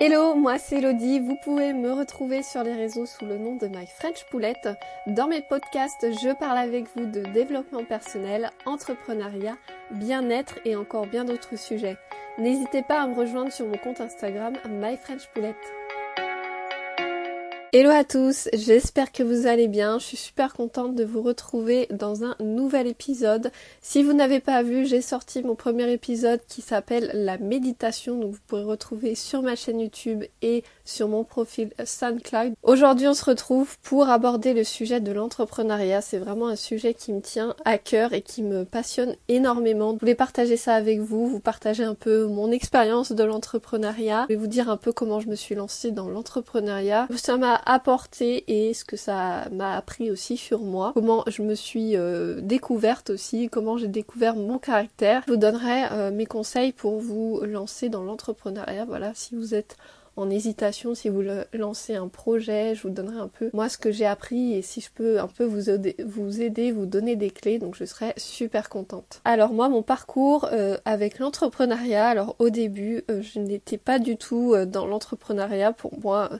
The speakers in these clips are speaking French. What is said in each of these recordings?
Hello, moi c'est Elodie, vous pouvez me retrouver sur les réseaux sous le nom de My French Poulette. Dans mes podcasts, je parle avec vous de développement personnel, entrepreneuriat, bien-être et encore bien d'autres sujets. N'hésitez pas à me rejoindre sur mon compte Instagram My French. Hello à tous, j'espère que vous allez bien. Je suis super contente de vous retrouver dans un nouvel épisode. Si vous n'avez pas vu, j'ai sorti mon premier épisode qui s'appelle La méditation, donc vous pourrez retrouver sur ma chaîne YouTube et sur mon profil SoundCloud. Aujourd'hui, on se retrouve pour aborder le sujet de l'entrepreneuriat. C'est vraiment un sujet qui me tient à cœur et qui me passionne énormément. Je voulais partager ça avec vous, vous partager un peu mon expérience de l'entrepreneuriat. Je vais vous dire un peu comment je me suis lancée dans l'entrepreneuriat. Apporté et ce que ça m'a appris aussi sur moi, comment je me suis euh, découverte aussi, comment j'ai découvert mon caractère. Je vous donnerai euh, mes conseils pour vous lancer dans l'entrepreneuriat. Voilà, si vous êtes en hésitation, si vous lancez un projet, je vous donnerai un peu moi ce que j'ai appris et si je peux un peu vous aider, vous, donner des clés, donc je serai super contente. Alors moi, mon parcours euh, avec l'entrepreneuriat, alors au début, euh, je n'étais pas du tout euh, dans l'entrepreneuriat. Pour moi,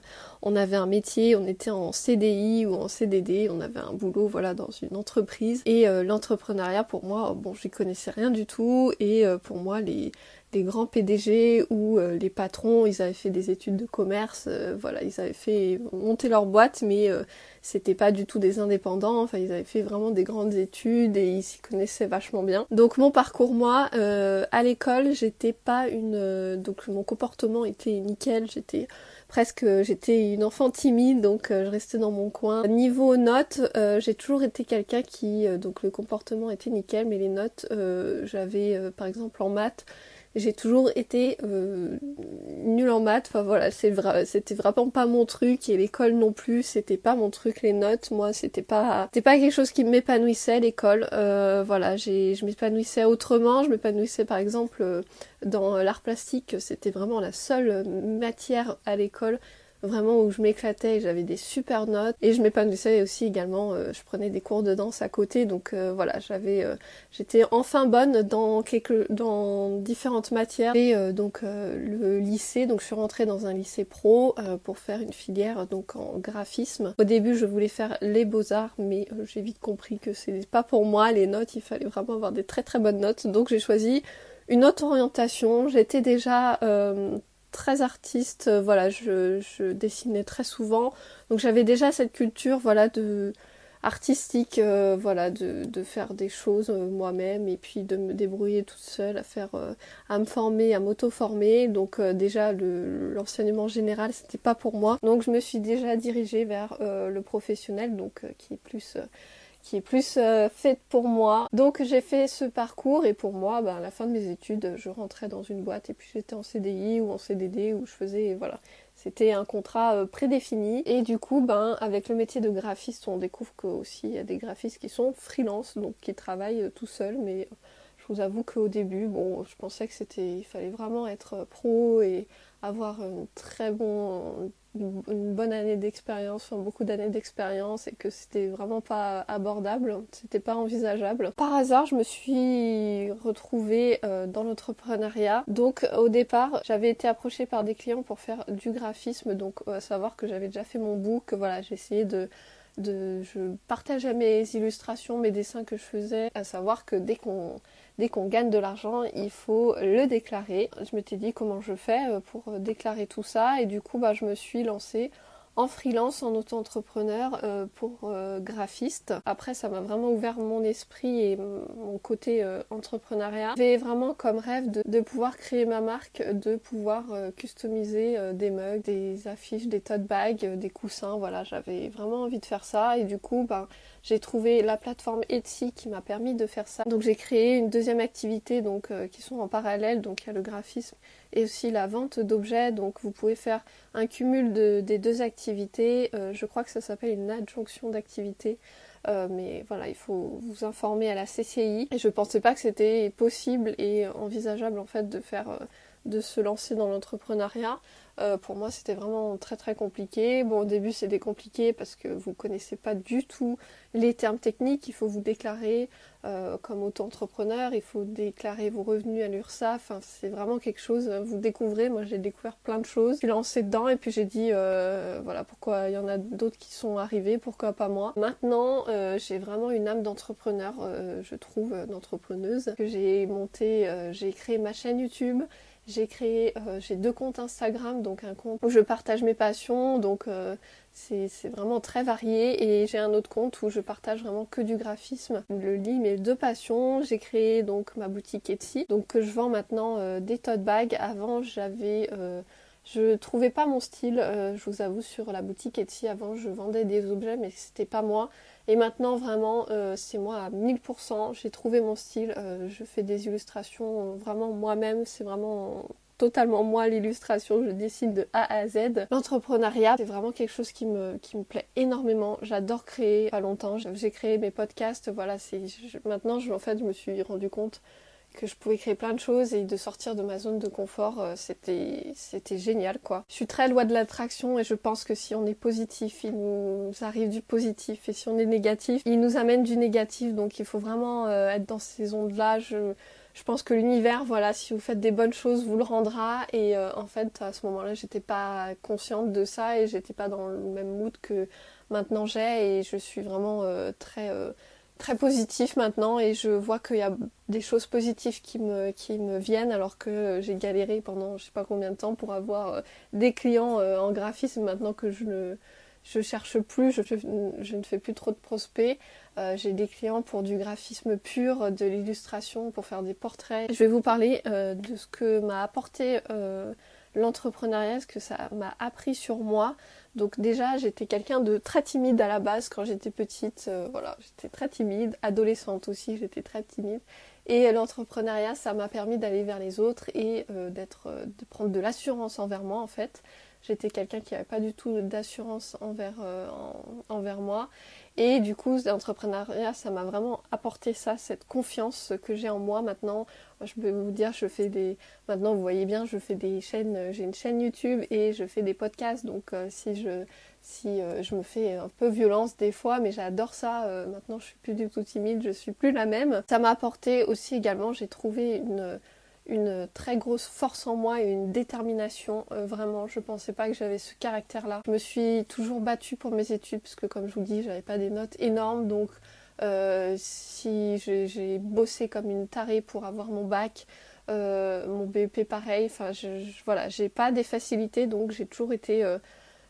on avait un métier, on était en CDI ou en CDD, on avait un boulot, voilà, dans une entreprise. Et l'entrepreneuriat, pour moi, bon, j'y connaissais rien du tout et pour moi, les les grands PDG ou euh, les patrons, ils avaient fait des études de commerce, euh, voilà, ils avaient fait monter leur boîte, mais euh, c'était pas du tout des indépendants, enfin ils avaient fait vraiment des grandes études et ils s'y connaissaient vachement bien. Donc mon parcours moi, à l'école, j'étais pas une, donc mon comportement était nickel, j'étais presque j'étais une enfant timide donc je restais dans mon coin. Niveau notes, j'ai toujours été quelqu'un qui donc le comportement était nickel mais les notes j'avais par exemple en maths j'ai toujours été euh, nulle en maths. Enfin voilà, c'était vraiment pas mon truc et l'école non plus, c'était pas mon truc. Les notes, moi, c'était pas, c'était pas quelque chose qui m'épanouissait l'école. Euh, voilà, j'ai, je m'épanouissais autrement. Je m'épanouissais par exemple euh, dans l'art plastique. C'était vraiment la seule matière à l'école vraiment où je m'éclatais, j'avais des super notes et je m'épanouissais aussi également. Euh, je prenais des cours de danse à côté, donc euh, voilà, j'avais, euh, j'étais enfin bonne dans quelques, dans différentes matières. Et donc le lycée, donc je suis rentrée dans un lycée pro pour faire une filière donc en graphisme. Au début, je voulais faire les beaux arts, mais j'ai vite compris que c'est pas pour moi les notes. Il fallait vraiment avoir des très très bonnes notes, donc j'ai choisi une autre orientation. J'étais déjà très artiste, euh, voilà, je, dessinais très souvent, donc j'avais déjà cette culture, voilà, de artistique, euh, voilà, de, faire des choses euh, moi-même et puis de me débrouiller toute seule, à faire, à me former, à m'auto-former. Donc déjà l'enseignement général c'était pas pour moi. Donc je me suis déjà dirigée vers le professionnel, donc qui est plus qui est plus euh, faite pour moi. Donc j'ai fait ce parcours et pour moi, ben, à la fin de mes études, je rentrais dans une boîte et puis j'étais en CDI ou en CDD où je faisais, voilà, c'était un contrat euh, prédéfini. Et du coup, ben, avec le métier de graphiste, on découvre qu'aussi il y a des graphistes qui sont freelance, donc qui travaillent euh, tout seuls, mais je vous avoue qu'au début, bon, je pensais que c'était, il fallait vraiment être pro et avoir un très bon une bonne année d'expérience, enfin beaucoup d'années d'expérience et que c'était vraiment pas abordable, c'était pas envisageable. Par hasard, je me suis retrouvée euh, dans l'entrepreneuriat. Donc au départ, j'avais été approchée par des clients pour faire du graphisme, donc à savoir que j'avais déjà fait mon book, voilà, j'ai essayé de de je partageais mes illustrations, mes dessins que je faisais, à savoir que dès qu'on dès qu'on gagne de l'argent, il faut le déclarer. Je m'étais dit comment je fais euh, pour déclarer tout ça et du coup bah, je me suis lancée en freelance, en auto-entrepreneur euh, pour euh, graphiste. Après, ça m'a vraiment ouvert mon esprit et mon côté euh, entrepreneuriat. J'avais vraiment comme rêve de, pouvoir créer ma marque, de pouvoir customiser des mugs, des affiches, des tote bags, des coussins. Voilà, j'avais vraiment envie de faire ça et du coup, ben, j'ai trouvé la plateforme Etsy qui m'a permis de faire ça. Donc j'ai créé une deuxième activité donc qui sont en parallèle. Donc il y a le graphisme et aussi la vente d'objets. Donc vous pouvez faire un cumul des deux activités. Euh, je crois que ça s'appelle une adjonction d'activités. Euh, mais voilà, il faut vous informer à la CCI. Et je pensais pas que c'était possible et envisageable en fait de faire euh, de se lancer dans l'entrepreneuriat. Euh, pour moi, c'était vraiment très très compliqué. Bon, au début, c'était compliqué parce que vous ne connaissez pas du tout les termes techniques. Il faut vous déclarer euh, comme auto-entrepreneur, il faut déclarer vos revenus à l'URSSAF. Enfin, c'est vraiment quelque chose, vous découvrez. Moi, j'ai découvert plein de choses. J'ai lancé dedans et puis j'ai dit, euh, voilà, pourquoi il y en a d'autres qui sont arrivés, pourquoi pas moi. Maintenant, j'ai vraiment une âme d'entrepreneur, je trouve, d'entrepreneuse. J'ai monté, j'ai créé ma chaîne YouTube. J'ai créé, euh, j'ai deux comptes Instagram, donc un compte où je partage mes passions, donc euh, c'est vraiment très varié, et j'ai un autre compte où je partage vraiment que du graphisme. Je lis mes deux passions. J'ai créé donc ma boutique Etsy, donc que je vends maintenant euh, des tote bags. Avant, j'avais je trouvais pas mon style, je vous avoue, sur la boutique Etsy. Avant, je vendais des objets, mais c'était pas moi. Et maintenant, vraiment, euh, c'est moi à 1000%. J'ai trouvé mon style. Euh, je fais des illustrations vraiment moi-même. C'est vraiment totalement moi l'illustration. Je décide de A à Z. L'entrepreneuriat, c'est vraiment quelque chose qui me, qui me plaît énormément. J'adore créer. Pas longtemps, j'ai créé mes podcasts. Voilà, c'est maintenant, je, en fait, je me suis rendu compte que je pouvais créer plein de choses et de sortir de ma zone de confort, euh, c'était c'était génial quoi. Je suis très loin de l'attraction et je pense que si on est positif, il nous arrive du positif et si on est négatif, il nous amène du négatif. Donc il faut vraiment euh, être dans ces ondes-là. Je, je pense que l'univers, voilà, si vous faites des bonnes choses, vous le rendra. Et euh, en fait, à ce moment-là, j'étais pas consciente de ça et j'étais pas dans le même mood que maintenant j'ai et je suis vraiment très très positif maintenant et je vois qu'il y a des choses positives qui me, qui me viennent alors que j'ai galéré pendant je sais pas combien de temps pour avoir euh, des clients euh, en graphisme maintenant que je ne je cherche plus, je, je ne fais plus trop de prospects. Euh, j'ai des clients pour du graphisme pur, de l'illustration, pour faire des portraits. Je vais vous parler de ce que m'a apporté l'entrepreneuriat, ce que ça m'a appris sur moi. Donc déjà, j'étais quelqu'un de très timide à la base quand j'étais petite. Euh, voilà, j'étais très timide. Adolescente aussi, j'étais très timide. Et l'entrepreneuriat, ça m'a permis d'aller vers les autres et euh, d'être, euh, de prendre de l'assurance envers moi en fait. J'étais quelqu'un qui n'avait pas du tout d'assurance envers, envers moi. Et du coup, l'entrepreneuriat, ça m'a vraiment apporté ça, cette confiance que j'ai en moi maintenant. Je peux vous dire, je fais des. Maintenant, vous voyez bien, je fais des chaînes. J'ai une chaîne YouTube et je fais des podcasts. Donc, euh, si je si euh, je me fais un peu violence des fois, mais j'adore ça. Euh, maintenant, je suis plus du tout timide, je suis plus la même. Ça m'a apporté aussi également. J'ai trouvé une une très grosse force en moi et une détermination. Euh, vraiment, je pensais pas que j'avais ce caractère-là. Je me suis toujours battue pour mes études parce que, comme je vous dis, j'avais pas des notes énormes. Donc, euh, si j'ai bossé comme une tarée pour avoir mon bac, euh, mon BEP pareil. Enfin, je, voilà, j'ai pas des facilités, donc j'ai toujours été.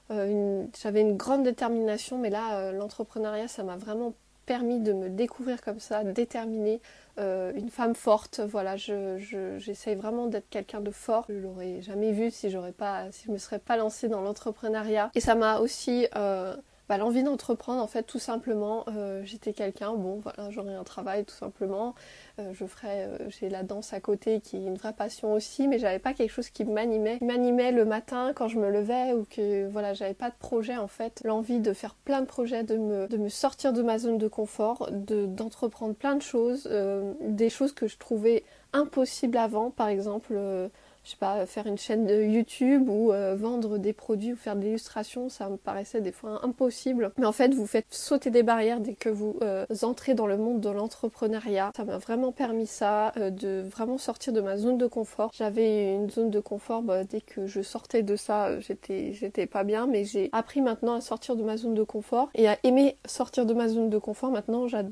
j'avais une grande détermination, mais là, l'entrepreneuriat, ça m'a vraiment permis de me découvrir comme ça, déterminée, euh, une femme forte. Voilà, je, j'essaye vraiment d'être quelqu'un de fort. Je l'aurais jamais vu si j'aurais pas, si je me serais pas lancée dans l'entrepreneuriat. Et ça m'a aussi euh, bah, l'envie d'entreprendre en fait tout simplement euh, j'étais quelqu'un bon voilà j'aurais un travail tout simplement. Euh, je ferais euh, j'ai la danse à côté qui est une vraie passion aussi mais j'avais pas quelque chose qui m'animait. M'animait le matin quand je me levais ou que voilà j'avais pas de projet en fait. L'envie de faire plein de projets de me sortir de ma zone de confort de d'entreprendre plein de choses des choses que je trouvais impossibles avant. Par exemple je sais pas, faire une chaîne de YouTube ou euh, vendre des produits ou faire de l'illustration, ça me paraissait des fois impossible. Mais en fait, vous faites sauter des barrières dès que vous euh, entrez dans le monde de l'entrepreneuriat. Ça m'a vraiment permis ça, euh, de vraiment sortir de ma zone de confort. J'avais une zone de confort, bah, dès que je sortais de ça, j'étais, j'étais pas bien, mais j'ai appris maintenant à sortir de ma zone de confort et à aimer sortir de ma zone de confort. Maintenant, j'adore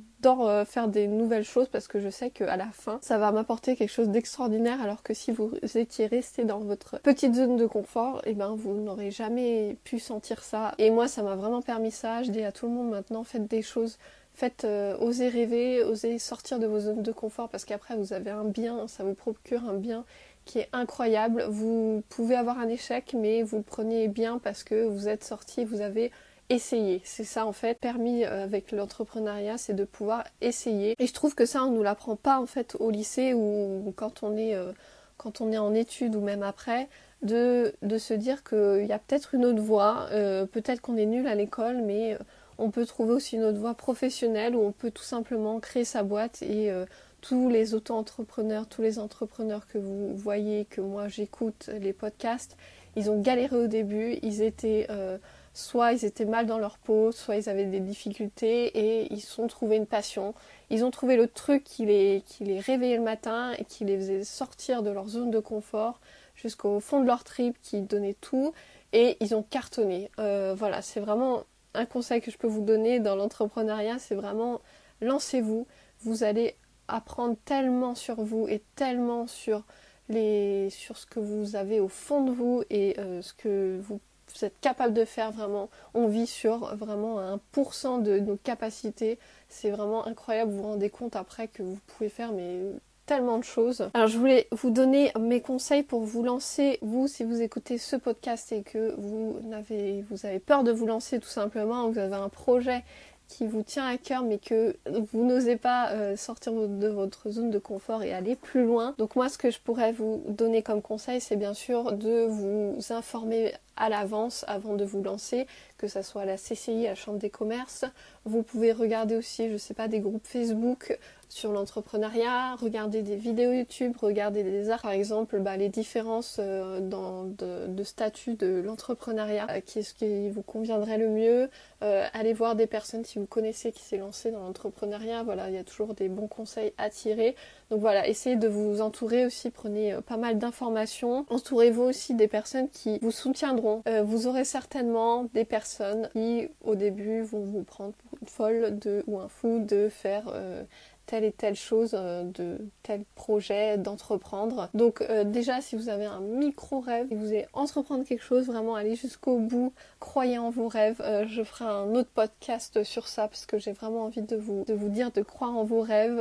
faire des nouvelles choses parce que je sais qu'à la fin, ça va m'apporter quelque chose d'extraordinaire alors que si vous étiez rester dans votre petite zone de confort, et eh ben vous n'aurez jamais pu sentir ça. Et moi, ça m'a vraiment permis ça. Je dis à tout le monde maintenant, faites des choses faites euh, oser rêver, oser sortir de vos zones de confort parce qu'après vous avez un bien, ça vous procure un bien qui est incroyable. Vous pouvez avoir un échec mais vous le prenez bien parce que vous êtes sorti, vous avez essayé. C'est ça en fait permis euh, avec l'entrepreneuriat, c'est de pouvoir essayer. Et je trouve que ça on nous l'apprend pas en fait au lycée ou quand on est euh, quand on est en études ou même après, de, de se dire qu'il y a peut-être une autre voie, euh, peut-être qu'on est nul à l'école, mais euh, on peut trouver aussi une autre voie professionnelle où on peut tout simplement créer sa boîte et euh, tous les auto-entrepreneurs, tous les entrepreneurs que vous voyez, que moi j'écoute les podcasts, ils ont galéré au début, ils étaient euh, soit ils étaient mal dans leur peau, soit ils avaient des difficultés et ils se sont trouvés une passion. Ils ont trouvé le truc qui les, qui les réveillait le matin et qui les faisait sortir de leur zone de confort jusqu'au fond de leur trip, qui donnait tout et ils ont cartonné. Euh, voilà, c'est vraiment un conseil que je peux vous donner dans l'entrepreneuriat, c'est vraiment lancez-vous. Vous allez apprendre tellement sur vous et tellement sur les sur ce que vous avez au fond de vous et euh, ce que vous, êtes capable de faire vraiment. On vit sur vraiment un pourcent de nos capacités. C'est vraiment incroyable. Vous vous rendez compte après que vous pouvez faire mais tellement de choses. Alors je voulais vous donner mes conseils pour vous lancer, vous si vous écoutez ce podcast et que vous avez, vous avez peur de vous lancer tout simplement, vous avez un projet qui vous tient à cœur mais que vous n'osez pas euh, sortir de votre zone de confort et aller plus loin. Donc moi ce que je pourrais vous donner comme conseil c'est bien sûr de vous informer à l'avance avant de vous lancer, que ce soit à la CCI, à la Chambre des commerces. Vous pouvez regarder aussi, je sais pas, des groupes Facebook sur l'entrepreneuriat, regarder des vidéos YouTube, regarder des arts, par exemple bah, les différences euh, dans, de, statut de l'entrepreneuriat, euh, qui est ce qui vous conviendrait le mieux, euh, allez voir des personnes si vous connaissez qui s'est lancé dans l'entrepreneuriat, voilà, il y a toujours des bons conseils à tirer. Donc voilà, essayez de vous entourer aussi, prenez pas mal d'informations, entourez-vous aussi des personnes qui vous soutiendront. vous aurez certainement des personnes qui au début vont vous prendre pour folle de, ou un fou de faire telle et telle chose, euh, de tel projet, d'entreprendre. Donc euh, déjà, si vous avez un micro-rêve, si vous voulez entreprendre quelque chose, vraiment aller jusqu'au bout, croyez en vos rêves. Euh, je ferai un autre podcast sur ça parce que j'ai vraiment envie de vous, de vous dire de croire en vos rêves.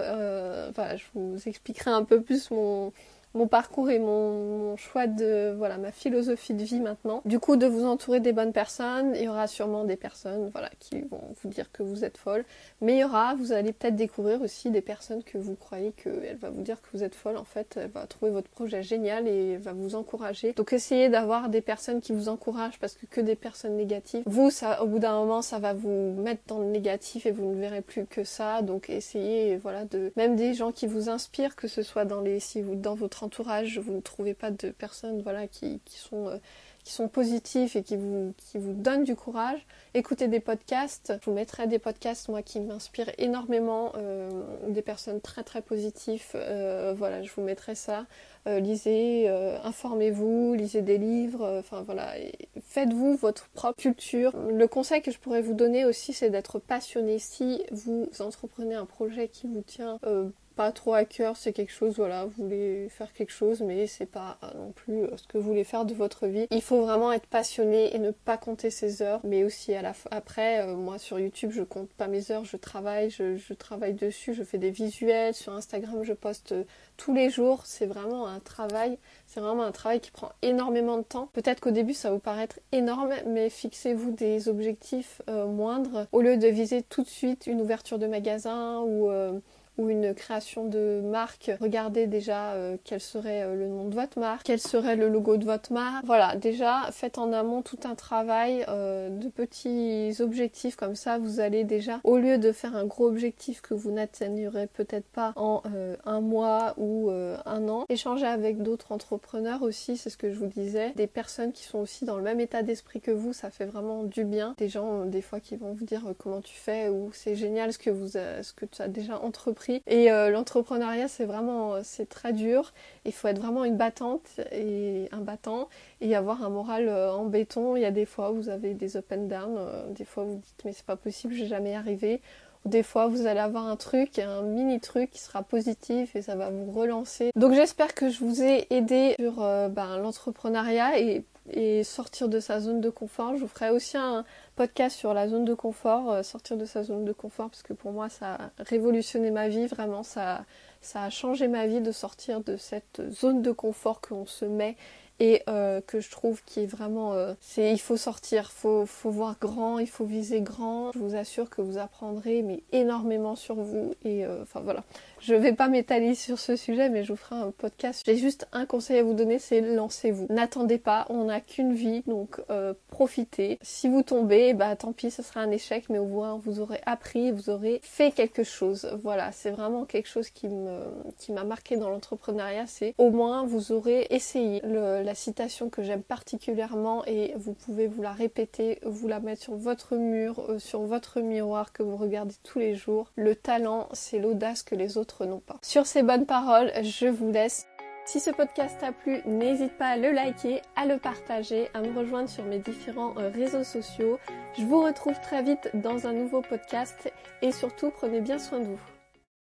voilà, je vous expliquerai un peu plus mon mon parcours et mon, choix de voilà ma philosophie de vie maintenant. Du coup, de vous entourer des bonnes personnes, il y aura sûrement des personnes voilà qui vont vous dire que vous êtes folle, mais il y aura, vous allez peut-être découvrir aussi des personnes que vous croyez qu'elle va vous dire que vous êtes folle. En fait, elle va trouver votre projet génial et va vous encourager. Donc essayez d'avoir des personnes qui vous encouragent parce que que des personnes négatives, vous ça au bout d'un moment ça va vous mettre dans le négatif et vous ne verrez plus que ça. Donc essayez voilà de même des gens qui vous inspirent que ce soit dans les si vous dans votre entourage, vous ne trouvez pas de personnes voilà, qui, sont, euh, qui sont positifs et qui vous, qui vous donnent du courage, écoutez des podcasts. Je vous mettrai des podcasts, moi, qui m'inspirent énormément, euh, des personnes très très positives. Euh, voilà, je vous mettrai ça. lisez, informez-vous, lisez des livres, enfin voilà, faites-vous votre propre culture. Le conseil que je pourrais vous donner aussi, c'est d'être passionné. Si vous entreprenez un projet qui vous tient trop à cœur, c'est quelque chose, voilà, vous voulez faire quelque chose, mais c'est pas non plus euh, ce que vous voulez faire de votre vie. Il faut vraiment être passionné et ne pas compter ses heures, mais aussi à la après, euh, moi sur YouTube, je compte pas mes heures, je travaille, je, travaille dessus, je fais des visuels, sur Instagram, je poste euh, tous les jours, c'est vraiment un travail, c'est vraiment un travail qui prend énormément de temps. Peut-être qu'au début ça vous paraître énorme, mais fixez-vous des objectifs moindres au lieu de viser tout de suite une ouverture de magasin ou ou une création de marque, regardez déjà euh, quel serait euh, le nom de votre marque, quel serait le logo de votre marque. Voilà, déjà faites en amont tout un travail euh, de petits objectifs comme ça, vous allez déjà, au lieu de faire un gros objectif que vous n'atteignerez peut-être pas en un mois ou un an, échanger avec d'autres entrepreneurs aussi, c'est ce que je vous disais, des personnes qui sont aussi dans le même état d'esprit que vous, ça fait vraiment du bien. Des gens des fois qui vont vous dire comment tu fais ou c'est génial ce que vous ce que tu as déjà entrepris et euh, l'entrepreneuriat, c'est vraiment, euh, c'est très dur. Il faut être vraiment une battante et un battant et avoir un moral euh, en béton. Il y a des fois où vous avez des up and down, des fois vous dites mais c'est pas possible, je vais jamais y arriver. Des fois, vous allez avoir un truc, un mini truc qui sera positif et ça va vous relancer. Donc j'espère que je vous ai aidé sur ben, l'entrepreneuriat et sortir de sa zone de confort. Je vous ferai aussi un podcast sur la zone de confort, euh, sortir de sa zone de confort, parce que pour moi ça a révolutionné ma vie, vraiment ça, a changé ma vie de sortir de cette zone de confort qu'on se met et euh, que je trouve qui est vraiment euh, c'est il faut sortir faut faut voir grand il faut viser grand. Je vous assure que vous apprendrez mais énormément sur vous et enfin voilà Je vais pas m'étaler sur ce sujet, mais je vous ferai un podcast. J'ai juste un conseil à vous donner, c'est lancez-vous. N'attendez pas, on n'a qu'une vie, donc euh, profitez. Si vous tombez, bah tant pis, ce sera un échec, mais au moins vous aurez appris, vous aurez fait quelque chose. Voilà, c'est vraiment quelque chose qui me qui m'a marqué dans l'entrepreneuriat, c'est au moins vous aurez essayé. la citation que j'aime particulièrement et vous pouvez vous la répéter, vous la mettre sur votre mur, euh, sur votre miroir que vous regardez tous les jours. Le talent, c'est l'audace que les autres pas. Sur ces bonnes paroles, je vous laisse. Si ce podcast t'a plu, n'hésite pas à le liker, à le partager, à me rejoindre sur mes différents euh, réseaux sociaux. Je vous retrouve très vite dans un nouveau podcast et surtout prenez bien soin de vous.